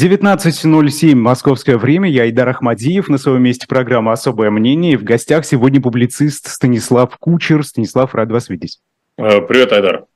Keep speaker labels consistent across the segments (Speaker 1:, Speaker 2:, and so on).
Speaker 1: 19.07 московское время. Я Идар Ахмадиев. На своем месте программа «Особое мнение». И в гостях сегодня публицист Станислав Кучер. Станислав, рад вас видеть.
Speaker 2: Э, привет, Айдар.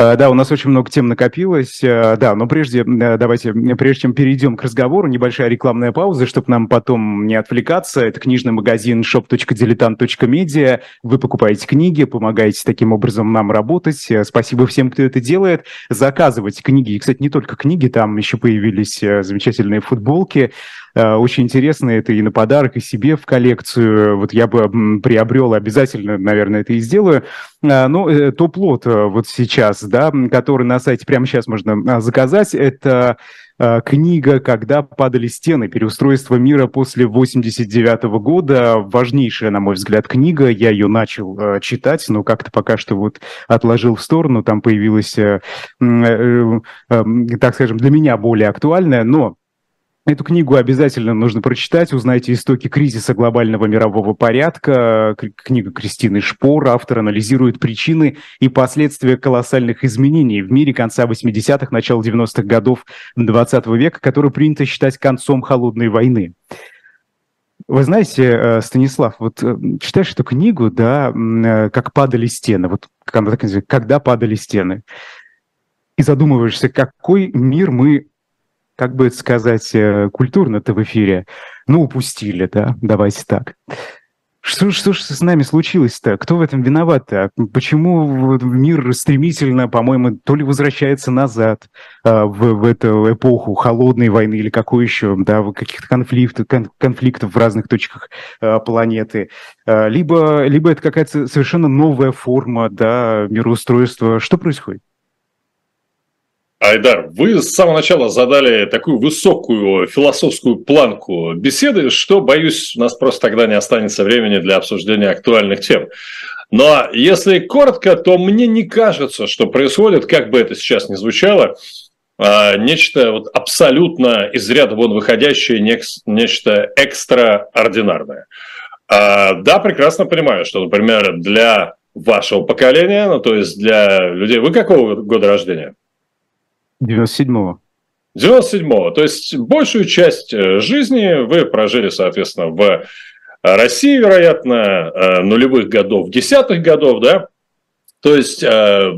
Speaker 1: Э, да, у нас очень много тем накопилось. Э, да, но прежде, э, давайте, прежде чем перейдем к разговору, небольшая рекламная пауза, чтобы нам потом не отвлекаться. Это книжный магазин shop.diletant.media. Вы покупаете книги, помогаете таким образом нам работать. Спасибо всем, кто это делает. Заказывайте книги. И, кстати, не только книги, там еще появились замечательные футболки. Э, очень интересно это и на подарок, и себе в коллекцию. Вот я бы приобрел обязательно, наверное, это и сделаю. Э, ну, э, топ-лот вот сейчас, да, который на сайте прямо сейчас можно заказать, это книга «Когда падали стены. Переустройство мира после 89 -го года». Важнейшая, на мой взгляд, книга. Я ее начал читать, но как-то пока что вот отложил в сторону. Там появилась, так скажем, для меня более актуальная, но Эту книгу обязательно нужно прочитать. Узнайте истоки кризиса глобального мирового порядка. Книга Кристины Шпор. Автор анализирует причины и последствия колоссальных изменений в мире конца 80-х, начала 90-х годов 20 века, который принято считать концом холодной войны. Вы знаете, э, Станислав, вот э, читаешь эту книгу, да, э, как падали стены, вот когда падали стены, и задумываешься, какой мир мы как бы сказать, э, культурно-то в эфире, ну, упустили, да, давайте так. Что, что же с нами случилось-то? Кто в этом виноват-то? Почему мир стремительно, по-моему, то ли возвращается назад а, в, в эту эпоху холодной войны или какой еще, да, каких-то конфликтов, кон, конфликтов в разных точках а, планеты, а, либо, либо это какая-то совершенно новая форма, да, мироустройства. Что происходит?
Speaker 2: Айдар, вы с самого начала задали такую высокую философскую планку беседы, что, боюсь, у нас просто тогда не останется времени для обсуждения актуальных тем. Но если коротко, то мне не кажется, что происходит, как бы это сейчас ни звучало, а, нечто вот абсолютно из ряда вон выходящее, нечто экстраординарное. А, да, прекрасно понимаю, что, например, для вашего поколения, ну то есть для людей, вы какого года рождения?
Speaker 1: 97-го.
Speaker 2: 97-го. То есть большую часть э, жизни вы прожили, соответственно, в России, вероятно, э, нулевых годов, десятых годов, да? То есть э,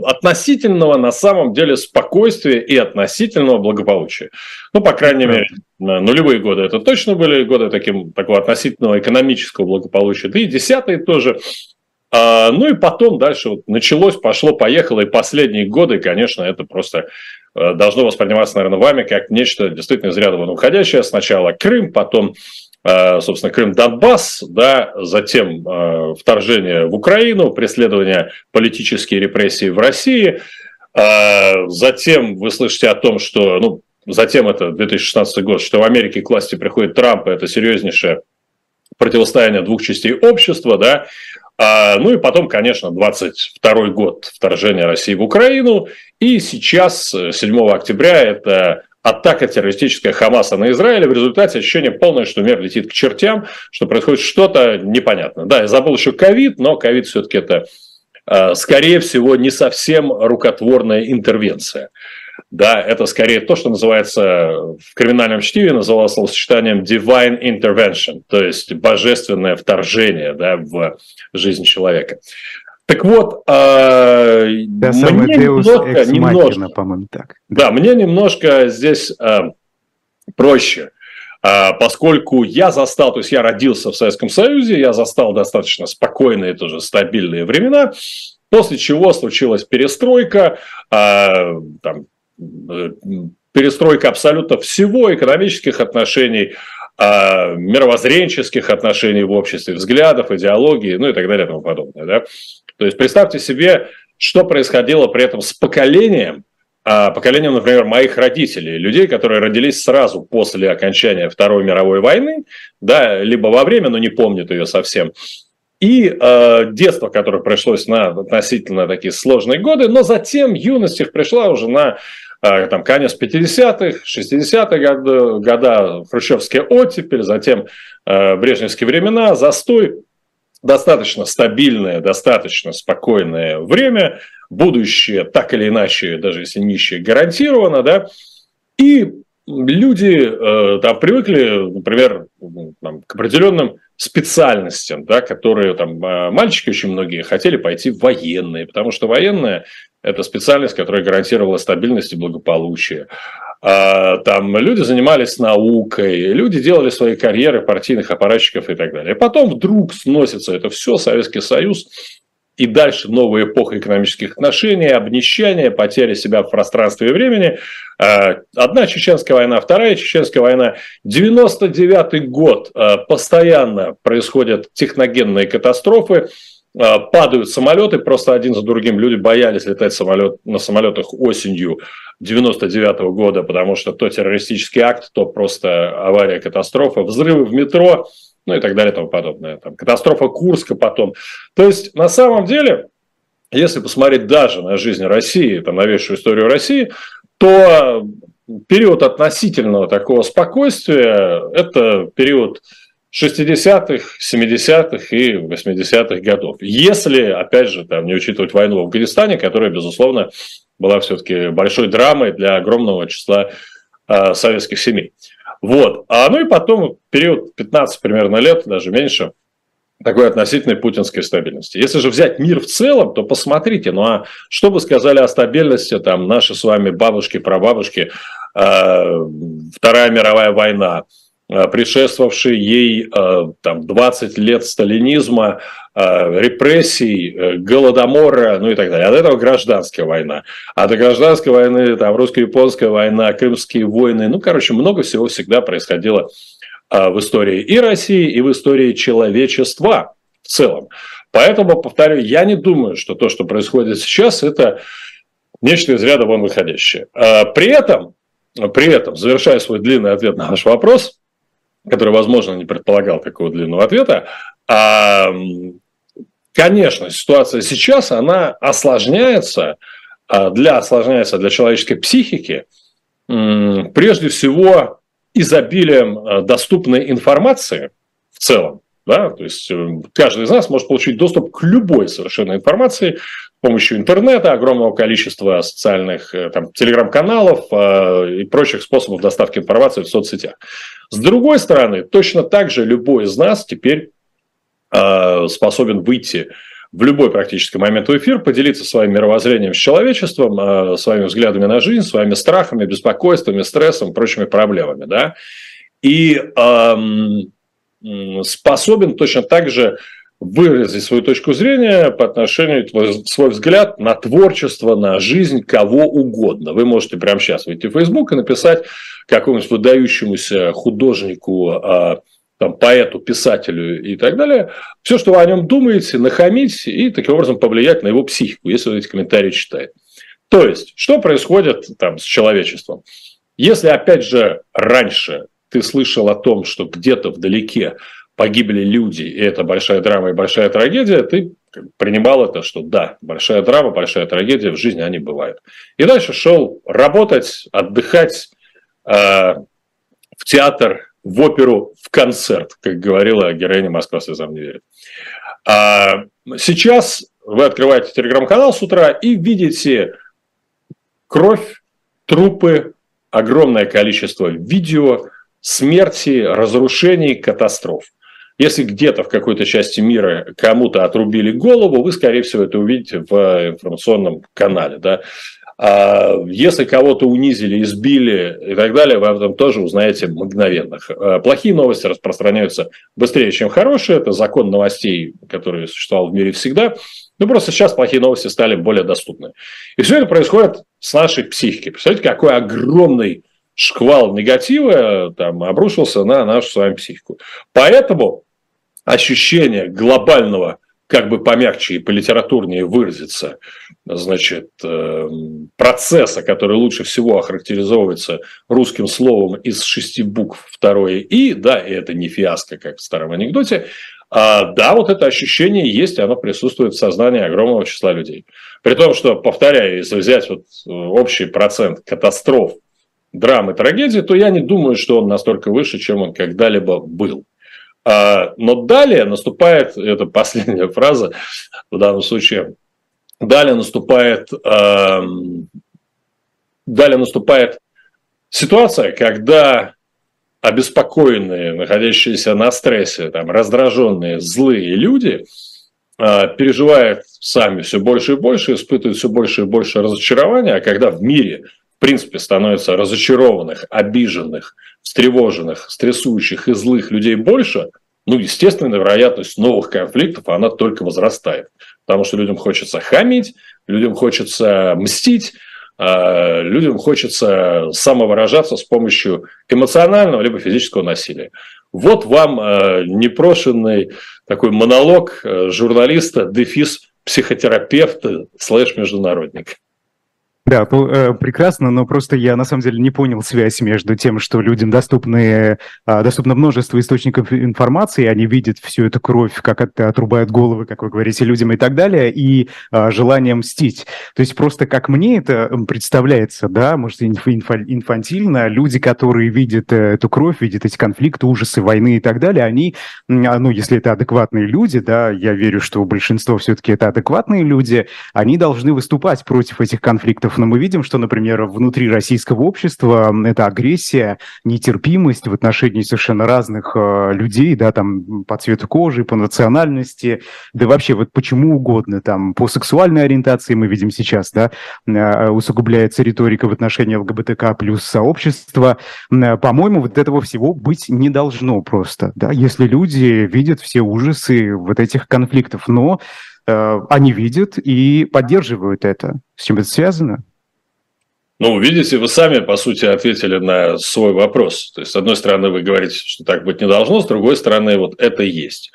Speaker 2: относительного на самом деле спокойствия и относительного благополучия. Ну, по крайней мере, нулевые годы это точно были годы таким, такого относительного экономического благополучия. Да и десятые тоже. А, ну и потом дальше вот началось, пошло, поехало. И последние годы, конечно, это просто Э, должно восприниматься, наверное, вами как нечто действительно из ряда вон уходящее. Сначала Крым, потом, э, собственно, Крым-Донбасс, да, затем э, вторжение в Украину, преследование политические репрессии в России. Затем вы слышите о том, что, ну, затем это 2016 год, что в Америке к власти приходит Трамп, это серьезнейшее противостояние двух частей общества, да, ну и потом, конечно, 22 год вторжения России в Украину. И сейчас, 7 э, октября, это атака террористическая Хамаса на Израиль. В результате ощущение полное, что мир летит к чертям, что происходит что-то непонятное. Да, я забыл еще ковид, но ковид все-таки это, э, скорее всего, не совсем рукотворная интервенция. Да, это скорее то, что называется в криминальном чтиве называлось словосочетанием divine intervention, то есть божественное вторжение да, в жизнь человека. Так вот, э, мне немножко, немножко по-моему, так. Да, мне немножко здесь э, проще, э, поскольку я застал, то есть я родился в Советском Союзе, я застал достаточно спокойные, тоже стабильные времена, после чего случилась перестройка, э, там, перестройка абсолютно всего экономических отношений, а, мировоззренческих отношений в обществе, взглядов, идеологии, ну и так далее и тому подобное. Да? То есть представьте себе, что происходило при этом с поколением, а, поколением, например, моих родителей, людей, которые родились сразу после окончания Второй мировой войны, да, либо во время, но не помнят ее совсем, и э, детство, которое пришлось на относительно такие сложные годы, но затем юность их пришла уже на э, там, конец 50-х, 60-х годы, года, хрущевская оттепель, затем э, брежневские времена, застой, достаточно стабильное, достаточно спокойное время, будущее так или иначе, даже если нищее, гарантировано, да, и люди там привыкли, например, там, к определенным специальностям, да, которые там мальчики очень многие хотели пойти в военные, потому что военная – это специальность, которая гарантировала стабильность и благополучие. А, там люди занимались наукой, люди делали свои карьеры партийных аппаратчиков и так далее. Потом вдруг сносится это все, Советский Союз, и дальше новая эпоха экономических отношений, обнищание, потеря себя в пространстве и времени. А, одна чеченская война, вторая чеченская война. 99 год а, постоянно происходят техногенные катастрофы, падают самолеты, просто один за другим. Люди боялись летать самолет, на самолетах осенью 99 -го года, потому что то террористический акт, то просто авария, катастрофа, взрывы в метро, ну и так далее и тому подобное. Там, катастрофа Курска потом. То есть, на самом деле, если посмотреть даже на жизнь России, там, новейшую историю России, то период относительного такого спокойствия – это период 60-х, 70-х и 80-х годов. Если, опять же, там, не учитывать войну в Афганистане, которая, безусловно, была все-таки большой драмой для огромного числа э, советских семей. Вот. А ну и потом период 15 примерно лет, даже меньше, такой относительной путинской стабильности. Если же взять мир в целом, то посмотрите, ну а что бы сказали о стабильности там наши с вами бабушки, прабабушки, э, Вторая мировая война, предшествовавший ей э, там, 20 лет сталинизма, э, репрессий, голодомора, ну и так далее. От этого гражданская война. А до гражданской войны, там, русско-японская война, крымские войны, ну, короче, много всего всегда происходило в истории и России, и в истории человечества в целом. Поэтому, повторю, я не думаю, что то, что происходит сейчас, это нечто из ряда вон выходящее. При этом, при этом, завершая свой длинный ответ на ваш вопрос, который, возможно, не предполагал такого длинного ответа. А, конечно, ситуация сейчас, она осложняется, а, для, осложняется для человеческой психики, прежде всего, изобилием а, доступной информации в целом. Да? То есть э, каждый из нас может получить доступ к любой совершенно информации помощью интернета, огромного количества социальных э, там, телеграм-каналов э, и прочих способов доставки информации в соцсетях. С другой стороны, точно так же любой из нас теперь э, способен выйти в любой практически момент в эфир, поделиться своим мировоззрением с человечеством, своими взглядами на жизнь, своими страхами, беспокойствами, стрессом, прочими проблемами. Да? И э, способен точно так же выразить свою точку зрения по отношению, свой взгляд на творчество, на жизнь кого угодно. Вы можете прямо сейчас выйти в Facebook и написать какому-нибудь выдающемуся художнику, а, там, поэту, писателю и так далее, все, что вы о нем думаете, нахамить и таким образом повлиять на его психику, если он эти комментарии читает. То есть, что происходит там с человечеством? Если, опять же, раньше ты слышал о том, что где-то вдалеке погибли люди, и это большая драма и большая трагедия, ты принимал это, что да, большая драма, большая трагедия, в жизни они бывают. И дальше шел работать, отдыхать э, в театр, в оперу, в концерт, как говорила героиня «Москва слезам не верит». А сейчас вы открываете телеграм-канал с утра и видите кровь, трупы, огромное количество видео, смерти, разрушений, катастроф. Если где-то в какой-то части мира кому-то отрубили голову, вы, скорее всего, это увидите в информационном канале. Да? А если кого-то унизили, избили и так далее, вы об этом тоже узнаете мгновенно. А плохие новости распространяются быстрее, чем хорошие. Это закон новостей, который существовал в мире всегда. Ну, просто сейчас плохие новости стали более доступны. И все это происходит с нашей психикой. Представляете, какой огромный шквал негатива там, обрушился на нашу с вами психику. Поэтому ощущение глобального, как бы помягче и политературнее выразиться, значит, эм, процесса, который лучше всего охарактеризовывается русским словом из шести букв второе «и», да, и это не фиаско, как в старом анекдоте, а, да, вот это ощущение есть, оно присутствует в сознании огромного числа людей. При том, что, повторяю, если взять вот э, общий процент катастроф, драм и трагедии, то я не думаю, что он настолько выше, чем он когда-либо был. А, но далее наступает, это последняя фраза в данном случае, далее наступает, далее наступает ситуация, когда обеспокоенные, находящиеся на стрессе, там, раздраженные, злые люди э, переживают сами все больше и больше, испытывают все больше и больше разочарования, а когда в мире, принципе, становится разочарованных, обиженных, встревоженных, стрессующих и злых людей больше, ну, естественно, вероятность новых конфликтов, она только возрастает. Потому что людям хочется хамить, людям хочется мстить, а, людям хочется самовыражаться с помощью эмоционального либо физического насилия. Вот вам а, непрошенный такой монолог а, журналиста, дефис психотерапевта слэш международника.
Speaker 1: Да, э, прекрасно, но просто я на самом деле не понял связь между тем, что людям доступны, э, доступно множество источников информации, они видят всю эту кровь, как это отрубают головы, как вы говорите, людям и так далее, и э, желание мстить. То есть просто как мне это представляется, да, может, инф, инфантильно, люди, которые видят э, эту кровь, видят эти конфликты, ужасы войны и так далее, они, а, ну, если это адекватные люди, да, я верю, что большинство все-таки это адекватные люди, они должны выступать против этих конфликтов но мы видим, что, например, внутри российского общества эта агрессия, нетерпимость в отношении совершенно разных э, людей, да, там, по цвету кожи, по национальности, да вообще вот почему угодно, там, по сексуальной ориентации мы видим сейчас, да, э, усугубляется риторика в отношении ЛГБТК плюс сообщества. Э, по-моему, вот этого всего быть не должно просто, да, если люди видят все ужасы вот этих конфликтов, но они видят и поддерживают это. С чем это связано?
Speaker 2: Ну, видите, вы сами, по сути, ответили на свой вопрос. То есть, с одной стороны, вы говорите, что так быть не должно, с другой стороны, вот это есть.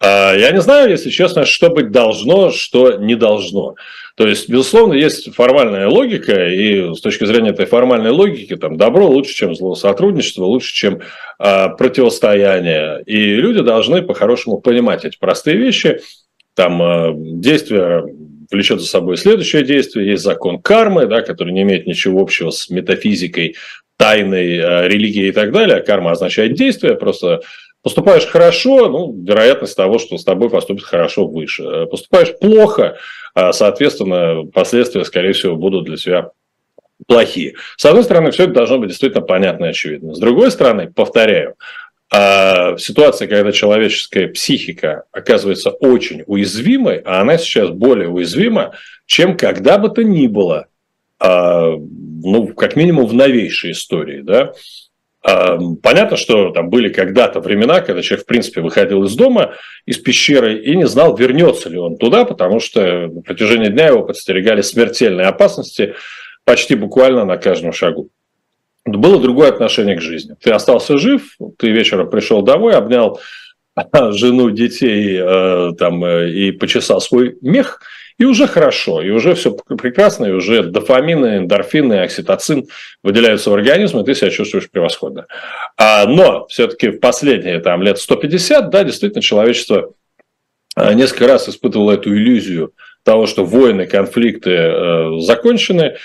Speaker 2: А я не знаю, если честно, что быть должно, что не должно. То есть, безусловно, есть формальная логика, и с точки зрения этой формальной логики, там, добро лучше, чем зло, сотрудничество лучше, чем а, противостояние. И люди должны по-хорошему понимать эти простые вещи – там э, действие влечет за собой следующее действие. Есть закон кармы, да, который не имеет ничего общего с метафизикой, тайной, э, религией и так далее. Карма означает действие, просто поступаешь хорошо, ну, вероятность того, что с тобой поступит хорошо, выше. Э, поступаешь плохо, соответственно, последствия, скорее всего, будут для тебя плохие. С одной стороны, все это должно быть действительно понятно и очевидно. С другой стороны, повторяю, а ситуация, когда человеческая психика оказывается очень уязвимой, а она сейчас более уязвима, чем когда бы то ни было, а, ну, как минимум в новейшей истории, да, а, Понятно, что там были когда-то времена, когда человек, в принципе, выходил из дома, из пещеры и не знал, вернется ли он туда, потому что на протяжении дня его подстерегали смертельные опасности почти буквально на каждом шагу было другое отношение к жизни. Ты остался жив, ты вечером пришел домой, обнял жену, детей э, там, э, и почесал свой мех, и уже хорошо, и уже все прекрасно, и уже дофамины, эндорфины, окситоцин выделяются в организм, и ты себя чувствуешь превосходно. А, но все-таки в последние там, лет 150, да, действительно, человечество э, несколько раз испытывало эту иллюзию того, что войны, конфликты закончены,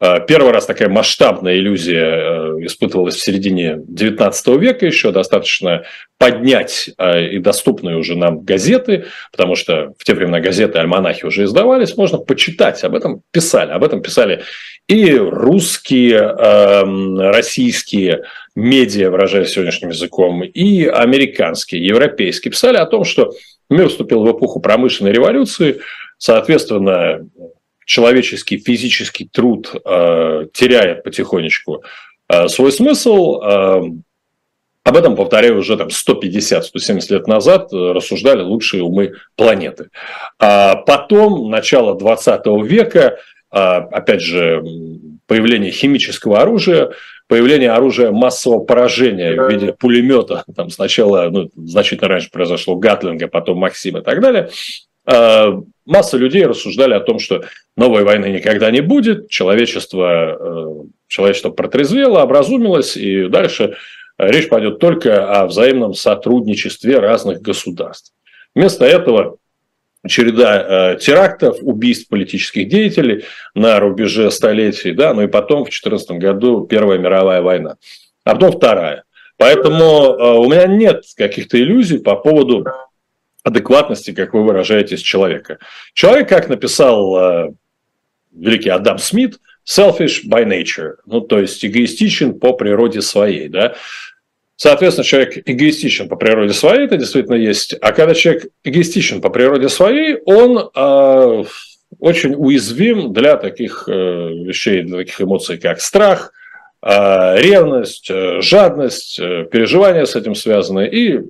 Speaker 2: первый раз такая масштабная иллюзия э, испытывалась в середине 19 века еще, достаточно поднять э, и доступные уже нам газеты, потому что в те времена газеты, альманахи уже издавались, можно почитать, об этом писали, об этом писали и русские, эм, российские медиа, выражаясь сегодняшним языком, и американские, европейские, писали о том, что мир вступил в эпоху промышленной революции, соответственно, человеческий физический труд э, теряет потихонечку э, свой смысл. Э, об этом, повторяю, уже там 150-170 лет назад э, рассуждали лучшие умы планеты. А потом, начало 20 века, э, опять же, появление химического оружия, появление оружия массового поражения в виде пулемета, там сначала, ну, значительно раньше произошло Гатлинга, потом Максим и так далее, масса людей рассуждали о том, что новой войны никогда не будет, человечество, э, человечество протрезвело, образумилось, и дальше речь пойдет только о взаимном сотрудничестве разных государств. Вместо этого череда э, терактов, убийств политических деятелей на рубеже столетий, да, ну и потом в 2014 году Первая мировая война, а потом Вторая. Поэтому э, у меня нет каких-то иллюзий по поводу адекватности, как вы выражаетесь, человека. Человек, как написал э, великий Адам Смит, selfish by nature, ну, то есть эгоистичен по природе своей, да. Соответственно, человек эгоистичен по природе своей, это действительно есть. А когда человек эгоистичен по природе своей, он э, очень уязвим для таких э, вещей, для таких эмоций, как страх, э, ревность, э, жадность, э, переживания с этим связаны. И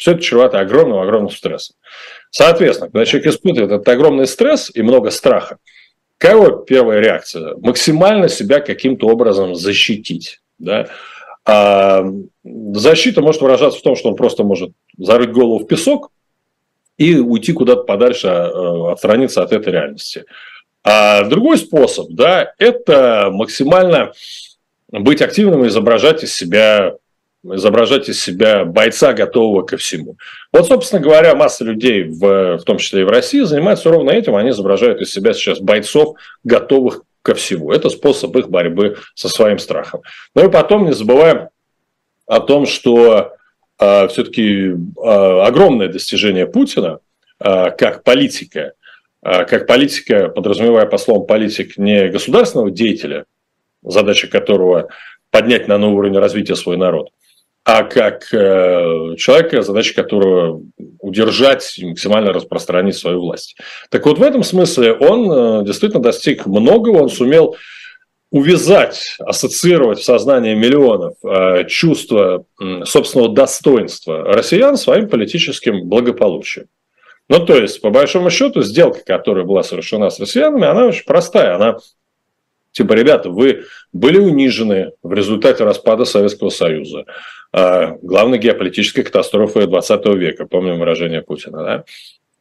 Speaker 2: все это чревато огромным-огромным стрессом. Соответственно, когда человек испытывает этот огромный стресс и много страха, какая первая реакция? Максимально себя каким-то образом защитить. Да? А защита может выражаться в том, что он просто может зарыть голову в песок и уйти куда-то подальше, а, отстраниться от этой реальности. А другой способ, да, это максимально быть активным и изображать из себя изображать из себя бойца, готового ко всему. Вот, собственно говоря, масса людей, в, в том числе и в России, занимаются ровно этим. Они изображают из себя сейчас бойцов, готовых ко всему. Это способ их борьбы со своим страхом. Ну и потом не забываем о том, что э, все-таки э, огромное достижение Путина э, как политика, э, как политика, подразумевая по словам политик не государственного деятеля, задача которого поднять на новый уровень развития свой народ, а как э, человека, задача которого удержать и максимально распространить свою власть. Так вот, в этом смысле он э, действительно достиг многого, он сумел увязать, ассоциировать в сознании миллионов э, чувство собственного достоинства россиян своим политическим благополучием. Ну, то есть, по большому счету, сделка, которая была совершена с россиянами, она очень простая. Она типа, ребята, вы были унижены в результате распада Советского Союза. А, главной геополитической катастрофы 20 века, помним выражение Путина, да?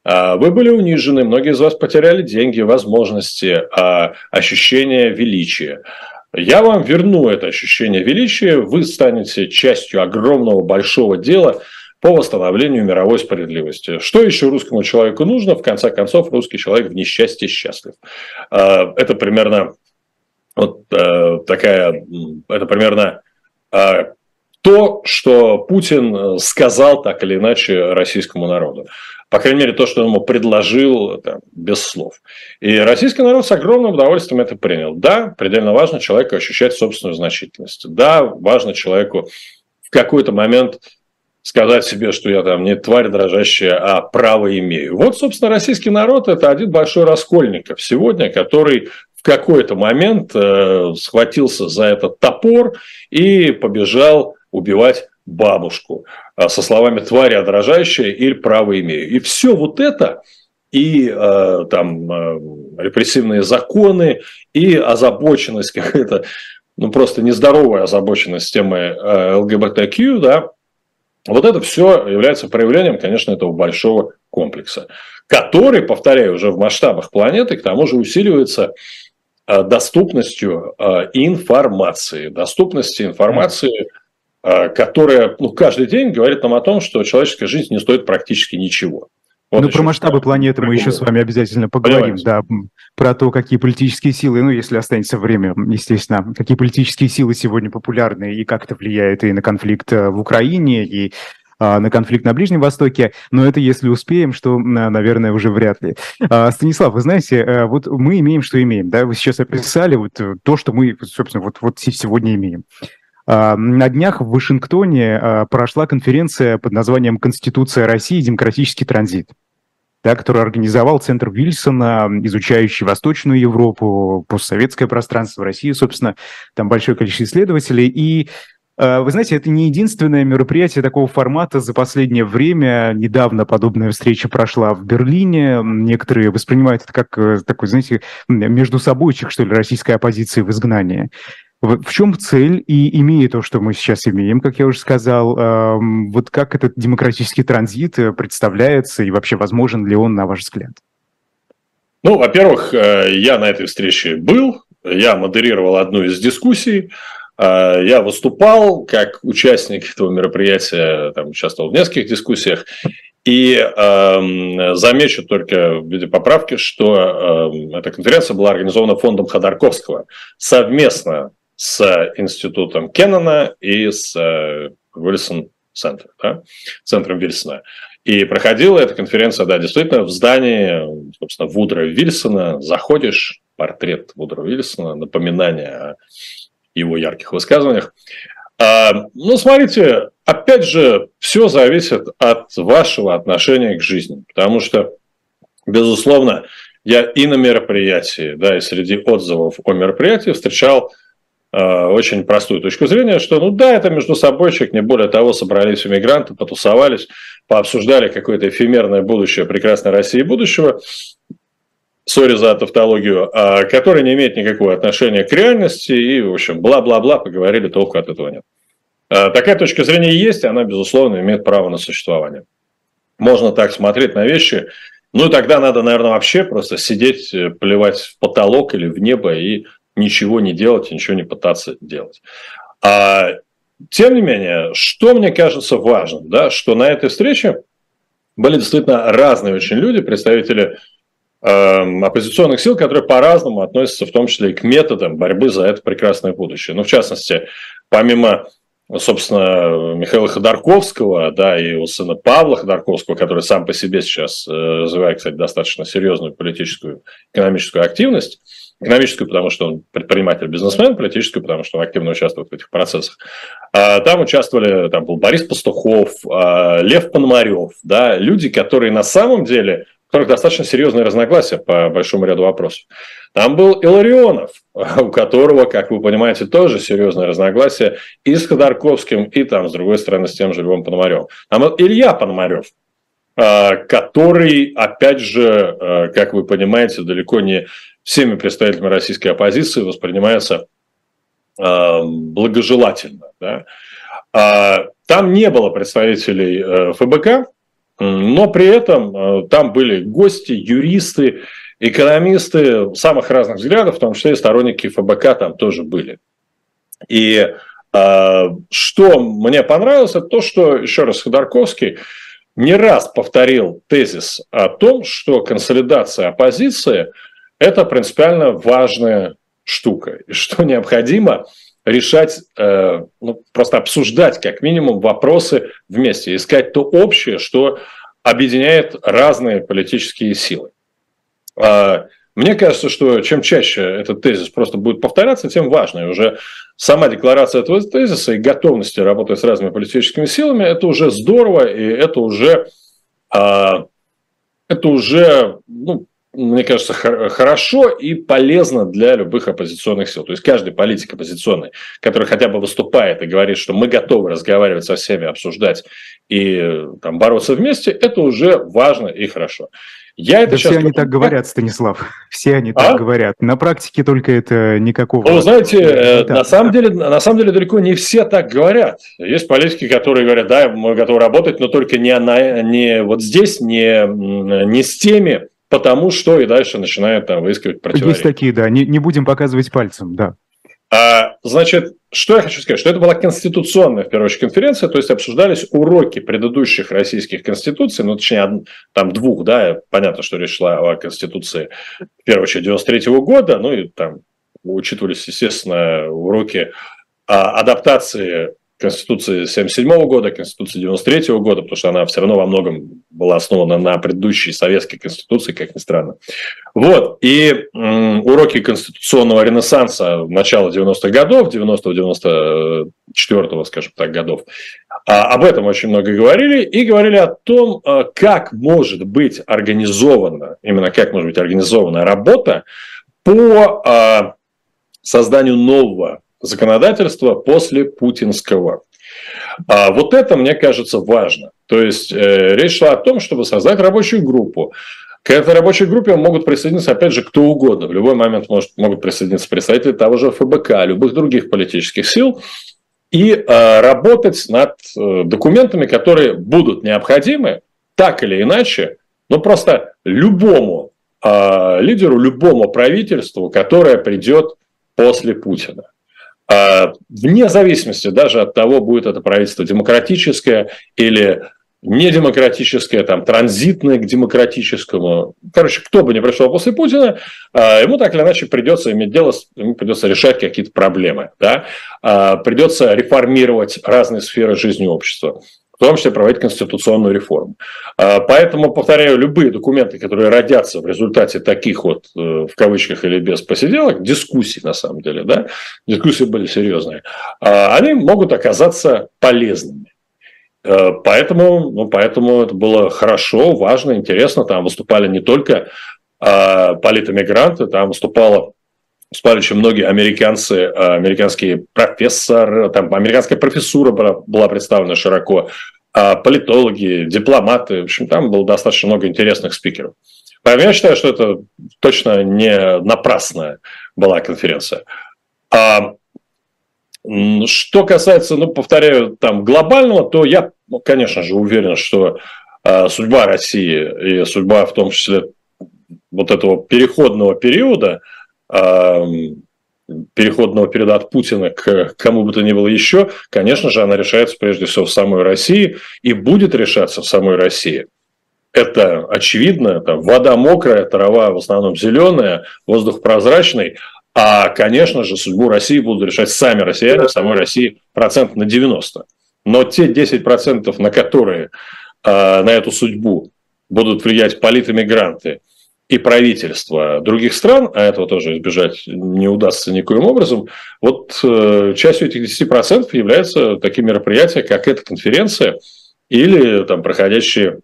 Speaker 2: А, вы были унижены, многие из вас потеряли деньги, возможности, а, ощущение величия. Я вам верну это ощущение величия, вы станете частью огромного большого дела по восстановлению мировой справедливости. Что еще русскому человеку нужно? В конце концов, русский человек в несчастье счастлив. Это примерно вот э, такая, это примерно то, что Путин э, сказал так или иначе российскому народу. По крайней мере, то, что он ему предложил там, без слов. И российский народ с огромным удовольствием это принял. Да, предельно важно человеку ощущать собственную значительность. Да, важно человеку в какой-то момент сказать себе, что я там не тварь дрожащая, а право имею. Вот, собственно, российский народ – это один большой раскольников сегодня, который в какой-то момент э, схватился за этот топор и побежал убивать бабушку. А, со словами «тварь отражающая» или «право имею». И все вот это, и э, там э, репрессивные законы, и озабоченность какая-то, ну просто нездоровая озабоченность темы э, ЛГБТQ, да, вот это все является проявлением, конечно, этого большого комплекса, который, повторяю, уже в масштабах планеты, к тому же усиливается доступностью информации, доступности информации Э, которая ну, каждый день говорит нам о том, что человеческая жизнь не стоит практически ничего.
Speaker 1: Вот ну, про масштабы планеты мы еще с вами обязательно поговорим, Понимаете? да, про то, какие политические силы, ну, если останется время, естественно, какие политические силы сегодня популярны и как это влияет и на конфликт э, в Украине, и а, на конфликт на Ближнем Востоке, но это если успеем, что, наверное, уже вряд ли. А, Станислав, вы знаете, э, вот мы имеем, что имеем, да, вы сейчас описали вот то, что мы, собственно, вот, вот сегодня имеем. А, на днях в Вашингтоне а, прошла конференция под названием «Конституция России. Демократический транзит» да, который организовал Центр Вильсона, изучающий Восточную Европу, постсоветское пространство в России, собственно, там большое количество исследователей. И а, вы знаете, это не единственное мероприятие такого формата за последнее время. Недавно подобная встреча прошла в Берлине. Некоторые воспринимают это как э, такой, знаете, между собойчик, что ли, российской оппозиции в изгнании. В чем цель и имея то, что мы сейчас имеем, как я уже сказал, вот как этот демократический транзит э, представляется и вообще возможен ли он, на ваш взгляд?
Speaker 2: Ну, во-первых, э, я на этой встрече был, я модерировал одну из дискуссий, э, я выступал как участник этого мероприятия, там, участвовал в нескольких дискуссиях, и э, замечу только в виде поправки, что э, эта конференция была организована фондом Ходорковского совместно с институтом Кеннона и с Вильсон э, Центр, да, центром Вильсона. И проходила эта конференция, да, действительно, в здании, собственно, Вудра Вильсона. Заходишь, портрет Вудро Вильсона, напоминание о его ярких высказываниях. А, ну, смотрите, опять же, все зависит от вашего отношения к жизни, потому что, безусловно, я и на мероприятии, да, и среди отзывов о мероприятии встречал э, очень простую точку зрения, что, ну да, это между собойчик, не более того, собрались иммигранты, потусовались, пообсуждали какое-то эфемерное будущее прекрасной России будущего, сори за тавтологию, а, который не имеет никакого отношения к реальности, и, в общем, бла-бла-бла, поговорили, толку от этого нет. А, такая точка зрения есть, и она, безусловно, имеет право на существование. Можно так смотреть на вещи, ну и тогда надо, наверное, вообще просто сидеть, э, плевать в потолок или в небо и ничего не делать, ничего не пытаться делать. А, тем не менее, что мне кажется важным, да, что на этой встрече были действительно разные очень люди, представители Эм, оппозиционных сил, которые по-разному относятся, в том числе и к методам борьбы за это прекрасное будущее. Ну, в частности, помимо собственно, Михаила Ходорковского, да, и у сына Павла Ходорковского, который сам по себе сейчас э, развивает, кстати, достаточно серьезную политическую, экономическую активность, экономическую, потому что он предприниматель-бизнесмен, политическую, потому что он активно участвует в этих процессах. А, там участвовали, там был Борис Пастухов, а, Лев Пономарев, да, люди, которые на самом деле в которых достаточно серьезные разногласия по большому ряду вопросов. Там был Иларионов, у которого, как вы понимаете, тоже серьезные разногласия и с Ходорковским, и там, с другой стороны, с тем же Львом Пономаревым. Там был Илья Пономарев, а, который, опять же, как вы понимаете, далеко не всеми представителями российской оппозиции воспринимается а, благожелательно. Да? Там не было представителей э, ФБК, но при этом э, там были гости, юристы, экономисты самых разных взглядов, в том числе и сторонники ФБК там тоже были. И э, что мне понравилось, это то, что, еще раз, Ходорковский не раз повторил тезис о том, что консолидация оппозиции – это принципиально важная штука, и что необходимо решать, э, ну, просто обсуждать как минимум вопросы вместе, искать то общее, что объединяет разные политические силы. А, мне кажется, что чем чаще этот тезис просто будет повторяться, тем важнее. Уже сама декларация этого тезиса и готовности работать с разными политическими силами, это уже здорово, и это уже, а, это уже ну, мне кажется, хорошо и полезно для любых оппозиционных сил. То есть каждый политик оппозиционный, который хотя бы выступает и говорит, что мы готовы разговаривать со всеми, обсуждать и там, бороться вместе, это уже важно и хорошо.
Speaker 1: Я это да сейчас... все они так говорят, Станислав. Все они а? так говорят. На практике только это никакого...
Speaker 2: Ну, знаете, э, на самом, деле, на самом деле далеко не все так говорят. Есть политики, которые говорят, да, мы готовы работать, но только не, на, не вот здесь, не, не с теми, потому что и дальше начинают там выискивать
Speaker 1: противоречия. Есть такие, да, не, не будем показывать пальцем, да.
Speaker 2: А, значит, что я хочу сказать, что это была конституционная, в первую очередь, конференция, то есть обсуждались уроки предыдущих российских конституций, ну, точнее, там двух, да, понятно, что речь шла о конституции, в первую очередь, 93 -го года, ну, и там учитывались, естественно, уроки адаптации Конституции 1977 года, Конституции 93 года, потому что она все равно во многом была основана на предыдущей советской Конституции, как ни странно. Вот, и м, уроки конституционного ренессанса начала 90-х годов, 90-94, скажем так, годов, а, об этом очень много говорили, и говорили о том, а, как может быть организована, именно как может быть организована работа по а, созданию нового законодательства после путинского. А вот это, мне кажется, важно. То есть э, речь шла о том, чтобы создать рабочую группу. К этой рабочей группе могут присоединиться, опять же, кто угодно. В любой момент может, могут присоединиться представители того же ФБК, любых других политических сил, и э, работать над э, документами, которые будут необходимы, так или иначе, но просто любому э, лидеру, любому правительству, которое придет после Путина. А, вне зависимости даже от того, будет это правительство демократическое или недемократическое, там, транзитное к демократическому. Короче, кто бы ни пришел после Путина, а, ему так или иначе придется иметь дело, ему придется решать какие-то проблемы. Да? А, придется реформировать разные сферы жизни общества. В том числе проводить конституционную реформу. А, поэтому, повторяю, любые документы, которые родятся в результате таких вот, э, в кавычках или без посиделок, дискуссий на самом деле, да, дискуссии были серьезные, а, они могут оказаться полезными. Э, поэтому, ну, поэтому это было хорошо, важно, интересно. Там выступали не только а, политэмигранты, там выступало очень многие американцы, американские профессоры, там американская профессура была, представлена широко, а, политологи, дипломаты. В общем, там было достаточно много интересных спикеров. Поэтому я считаю, что это точно не напрасная была конференция. А что касается, ну, повторяю, там глобального, то я, ну, конечно же, уверен, что а, судьба России и судьба в том числе вот этого переходного периода, а, переходного периода от Путина к кому бы то ни было еще, конечно же, она решается прежде всего в самой России и будет решаться в самой России. Это очевидно, там вода мокрая, трава в основном зеленая, воздух прозрачный, а, конечно же, судьбу России будут решать сами россияне, в самой России процент на 90. Но те 10%, на которые, а, на эту судьбу будут влиять политэмигранты, и правительства других стран, а этого тоже избежать не удастся никоим образом, вот э, частью этих 10% являются такие мероприятия, как эта конференция или там проходящие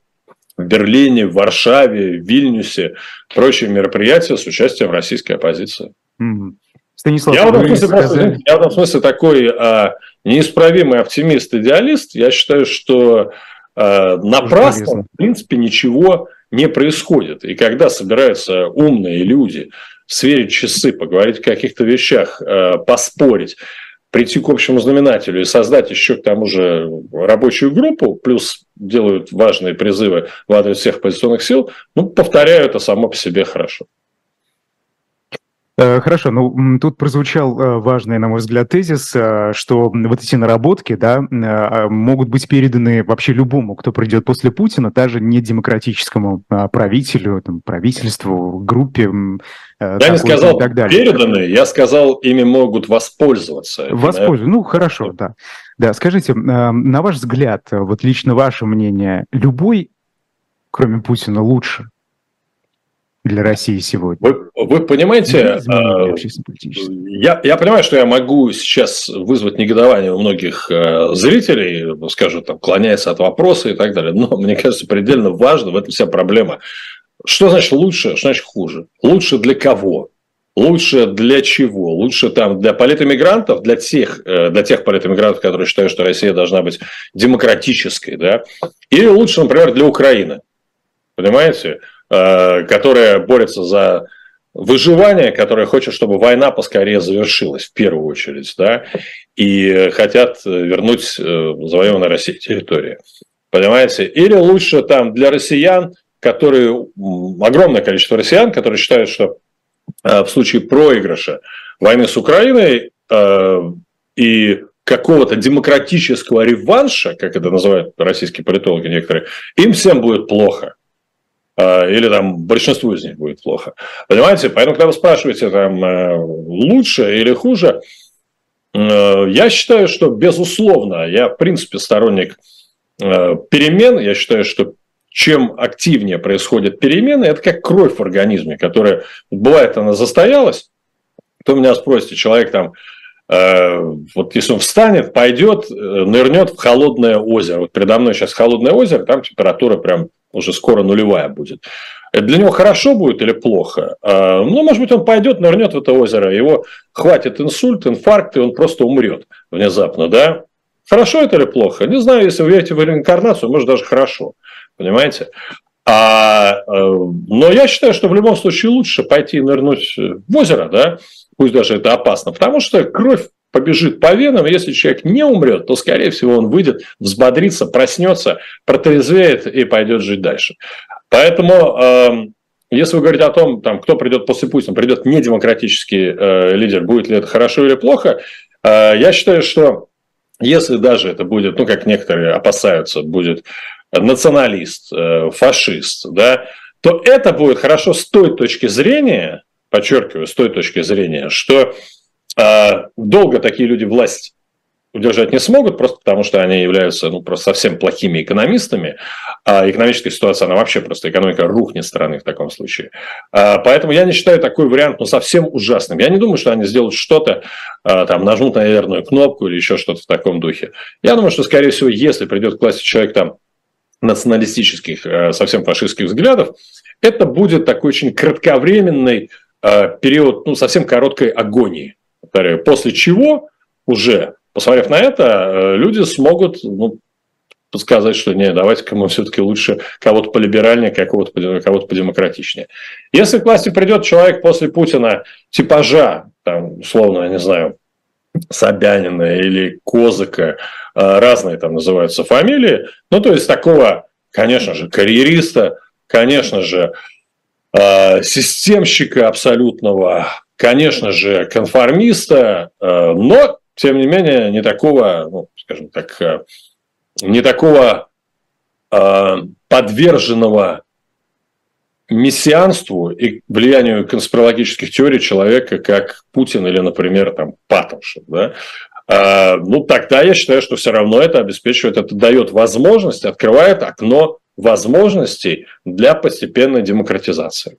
Speaker 2: в Берлине, в Варшаве, в Вильнюсе, прочие мероприятия с участием российской оппозиции. Mm-hmm. Станислав, я, в этом смысле просто, я в этом смысле такой а, неисправимый оптимист-идеалист. Я считаю, что а, напрасно, в принципе, ничего не происходит. И когда собираются умные люди сверить часы, поговорить о каких-то вещах, э, поспорить, прийти к общему знаменателю и создать еще к тому же рабочую группу, плюс делают важные призывы в адрес всех оппозиционных сил, ну, повторяю, это само по себе хорошо.
Speaker 1: Э, хорошо, ну тут прозвучал э, важный, на мой взгляд, тезис, э, что вот эти наработки, да, могут быть переданы вообще любому, кто придет после Путина, даже не демократическому а, правителю, там, правительству, группе.
Speaker 2: Я не сказал и так далее. переданы, я сказал, ими могут воспользоваться.
Speaker 1: Воспользоваться, ну хорошо, да. Да, скажите, на ваш взгляд, вот лично ваше мнение, любой, кроме Путина, лучше? Для России сегодня?
Speaker 2: Вы, вы понимаете, а, я, я понимаю, что я могу сейчас вызвать негодование у многих э, зрителей, скажут, там, клоняется от вопроса и так далее, но мне кажется, предельно важно, в этом вся проблема. Что значит лучше, что значит хуже? Лучше для кого? Лучше для чего? Лучше там для политэмигрантов, для тех, э, для тех политэмигрантов, которые считают, что Россия должна быть демократической, да? Или лучше, например, для Украины. Понимаете? Э, которая борется за выживание, которая хочет, чтобы война поскорее завершилась в первую очередь, да, и хотят вернуть э, завоеванной России территории. Понимаете? Или лучше там для россиян, которые, огромное количество россиян, которые считают, что э, в случае проигрыша войны с Украиной и какого-то демократического реванша, как это называют российские политологи некоторые, им всем будет плохо. А, или там большинству из них будет плохо. Понимаете? Поэтому, когда вы спрашиваете, там, э, лучше или хуже, э, я считаю, что, безусловно, я, в принципе, сторонник э, перемен. Я считаю, что чем активнее происходят перемены, это как кровь в организме, которая, бывает, она застоялась, то меня спросите, человек там, вот если он встанет, пойдет, нырнет в холодное озеро. Вот передо мной сейчас холодное озеро, там температура прям уже скоро нулевая будет. Это для него хорошо будет или плохо? А, ну, может быть, он пойдет, нырнет в это озеро, его хватит инсульт, инфаркт, и он просто умрет внезапно, да? Хорошо это или плохо? Не знаю, если вы верите в реинкарнацию, может, даже хорошо. Понимаете? А, э, но я считаю, что в любом случае лучше пойти нырнуть в озеро, да, пусть даже это опасно, потому что кровь побежит по венам, если человек не умрет, то, скорее всего, он выйдет, взбодрится, проснется, протрезвеет и пойдет жить дальше. Поэтому, э, если вы говорите о том, там, кто придет после Путина, придет недемократический э, лидер, будет ли это хорошо или плохо, э, я считаю, что если даже это будет, ну, как некоторые опасаются, будет националист, э, фашист, да, то это будет хорошо с той точки зрения, подчеркиваю, с той точки зрения, что долго такие люди власть удержать не смогут, просто потому что они являются ну, просто совсем плохими экономистами, а экономическая ситуация, она вообще просто, экономика рухнет страны в таком случае. А, поэтому я не считаю такой вариант ну, совсем ужасным. Я не думаю, что они сделают что-то, а, там, нажмут на верную кнопку или еще что-то в таком духе. Я думаю, что, скорее всего, если придет к власти человек там националистических, а, совсем фашистских взглядов, это будет такой очень кратковременный период, ну, совсем короткой агонии. После чего уже посмотрев на это, э, люди смогут ну, сказать, что не, давайте-ка мы все-таки лучше кого-то полиберальнее, кого-то кого подемократичнее. Если к власти придет человек после Путина типажа, там, условно, я не знаю, Собянина или Козыка, э, разные там называются фамилии, ну, то есть такого, конечно же, карьериста, конечно же, э, системщика абсолютного, конечно же, конформиста, но тем не менее, не такого, ну, скажем так, э, не такого э, подверженного мессианству и влиянию конспирологических теорий человека, как Путин или, например, там, Патрушев, да, а, ну, тогда я считаю, что все равно это обеспечивает, это дает возможность, открывает окно возможностей для постепенной демократизации.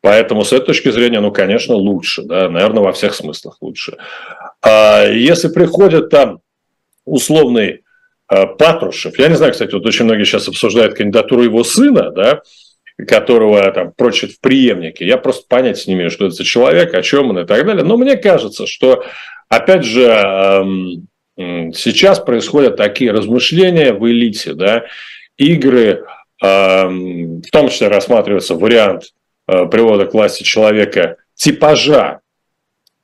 Speaker 2: Поэтому с этой точки зрения, ну, конечно, лучше, да, наверное, во всех смыслах лучше. А если приходит там условный а, Патрушев, я не знаю, кстати, вот очень многие сейчас обсуждают кандидатуру его сына, да, которого там прочат в преемнике. Я просто понять не имею, что это за человек, о чем он и так далее. Но мне кажется, что, опять же, сейчас происходят такие размышления в элите, да, игры, в том числе рассматривается вариант привода к власти человека типажа,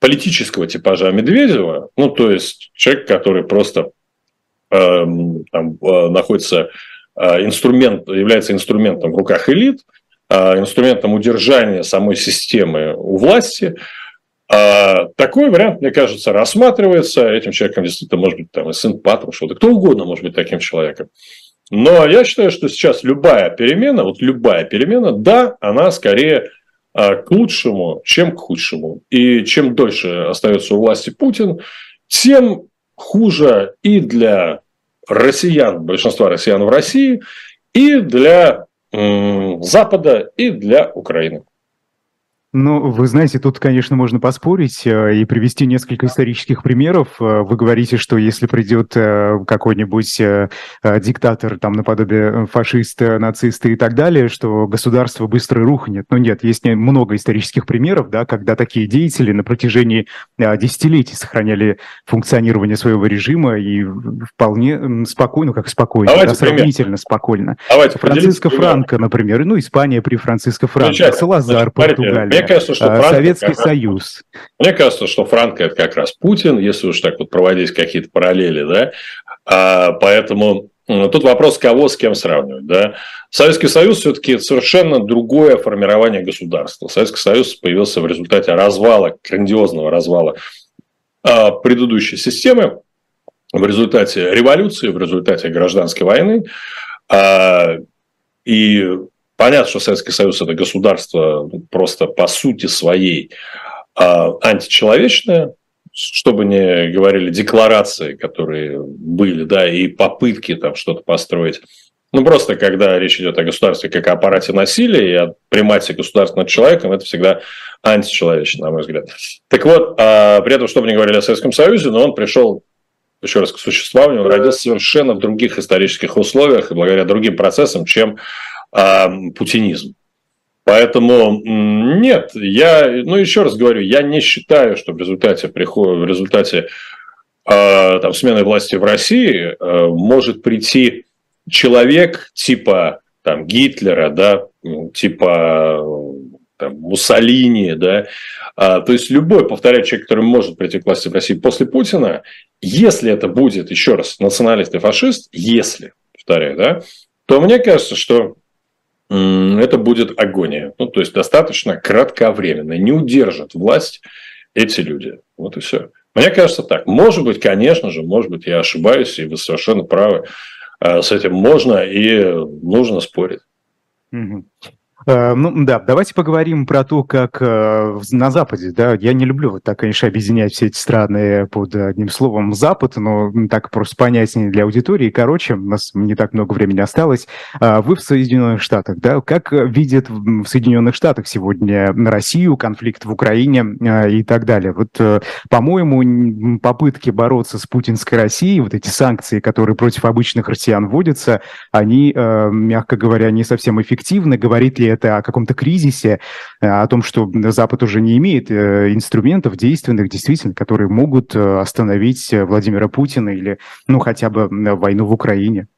Speaker 2: политического типажа Медведева, ну, то есть человек, который просто э, там, э, находится, э, инструмент, является инструментом в руках элит, э, инструментом удержания самой системы у власти, а такой вариант, мне кажется, рассматривается. Этим человеком действительно может быть там и сын Патрушева, да кто угодно может быть таким человеком. Но я считаю, что сейчас любая перемена, вот любая перемена, да, она скорее а, к лучшему, чем к худшему. И чем дольше остается у власти Путин, тем хуже и для россиян, большинства россиян в России, и для Запада, и для Украины.
Speaker 1: Ну, вы знаете, тут, конечно, можно поспорить э, и привести несколько исторических примеров. Э, вы говорите, что если придет э, какой-нибудь диктатор, там, наподобие фашиста, нациста и так далее, что государство быстро рухнет. Но нет, есть много исторических примеров, да, когда такие деятели на протяжении десятилетий сохраняли функционирование своего режима и вполне спокойно, как спокойно, Давайте да, сравнительно спокойно. Давайте Франциско Франко, например, ну, Испания при Франциско Франко, Салазар, Португалия
Speaker 2: кажется, что
Speaker 1: а, Франко Советский раз, Союз.
Speaker 2: Мне кажется, что Франко это как раз Путин, если уж так вот проводить какие-то параллели, да. А, поэтому тут вопрос, кого с кем сравнивать, да. Советский Союз все-таки совершенно другое формирование государства. Советский Союз появился в результате развала, грандиозного развала а, предыдущей системы, в результате революции, в результате гражданской войны. А, и Понятно, что Советский Союз – это государство просто по сути своей а, античеловечное, чтобы не говорили декларации, которые были, да, и попытки там что-то построить. Ну, просто когда речь идет о государстве как о аппарате насилия и о примате государства над человеком, это всегда античеловечно, на мой взгляд. Так вот, а, при этом, что бы ни говорили о Советском Союзе, но он пришел еще раз к существованию, он родился совершенно в других исторических условиях и благодаря другим процессам, чем а, путинизм. Поэтому нет, я, ну еще раз говорю, я не считаю, что в результате, прихода, в результате э, там, смены власти в России э, может прийти человек типа там, Гитлера, да, типа там, Муссолини, да, а, то есть любой, повторяю, человек, который может прийти к власти в России после Путина, если это будет, еще раз, националист и фашист, если, повторяю, да, то мне кажется, что это будет агония. Ну, то есть достаточно кратковременно. Не удержат власть эти люди. Вот и все. Мне кажется так. Может быть, конечно же, может быть, я ошибаюсь, и вы совершенно правы. А, с этим можно и нужно спорить.
Speaker 1: Э, ну да, давайте поговорим про то, как э, на Западе, да, я не люблю вот так, конечно, объединять все эти страны под одним словом Запад, но так просто понятнее для аудитории. Короче, у нас не так много времени осталось. А вы в Соединенных Штатах, да, как видят в Соединенных Штатах сегодня Россию, конфликт в Украине э, и так далее? Вот, по-моему, попытки бороться с путинской Россией, вот эти санкции, которые против обычных россиян вводятся, они, мягко говоря, не совсем эффективны. Говорит ли это о каком-то кризисе, э, о том, что Запад уже не имеет э, инструментов действенных, действительно, которые могут э, остановить Владимира Путина или, ну, хотя бы войну в Украине.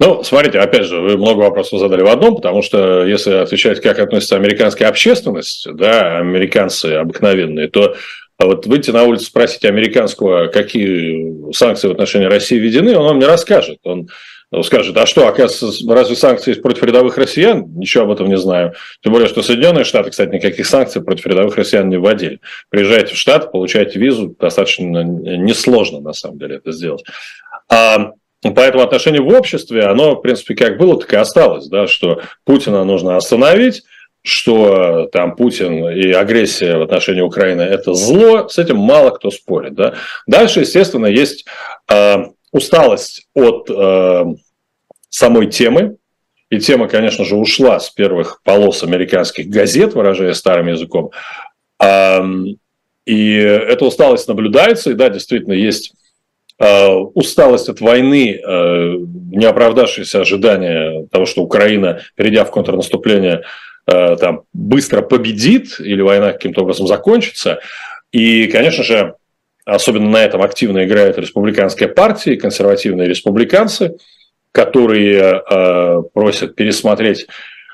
Speaker 2: Ну, смотрите, опять же, вы много вопросов задали в одном, потому что если отвечать, как относится американская общественность, да, американцы обыкновенные, то вот выйти на улицу, спросить американского, какие санкции в отношении России введены, он вам не расскажет. Он скажет, а что, оказывается, разве санкции есть против рядовых россиян? Ничего об этом не знаю. Тем более, что Соединенные Штаты, кстати, никаких санкций против рядовых россиян не вводили. Приезжаете в Штат, получаете визу, достаточно несложно, на самом деле, это сделать. А Поэтому отношение в обществе, оно, в принципе, как было, так и осталось, да, что Путина нужно остановить, что там Путин и агрессия в отношении Украины – это зло, с этим мало кто спорит. Да. Дальше, естественно, есть э, усталость от э, самой темы. И тема, конечно же, ушла с первых полос американских газет, выражая старым языком. И эта усталость наблюдается, и да, действительно, есть э, усталость от войны, э, не оправдавшиеся ожидания того, что Украина, перейдя в контрнаступление, э, там, быстро победит или война каким-то образом закончится. И, конечно же, особенно на этом активно играют республиканская партия, консервативные республиканцы – которые э, просят пересмотреть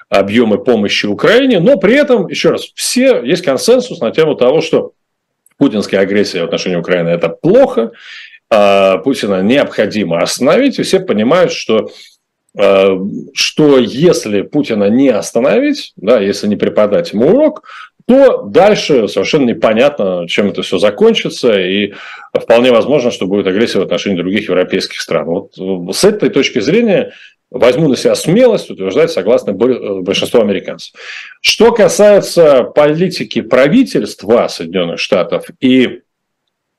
Speaker 2: объемы помощи Украине, но при этом, еще раз, все, есть консенсус на тему того, что путинская агрессия в отношении Украины – это плохо, э, Путина необходимо остановить, и все понимают, что э, что если Путина не остановить, да, если не преподать ему урок, то дальше совершенно непонятно, чем это все закончится, и вполне возможно, что будет агрессия в отношении других европейских стран. Вот э, с этой точки зрения возьму на себя смелость утверждать согласно э, большинству американцев. Что касается политики правительства Соединенных Штатов и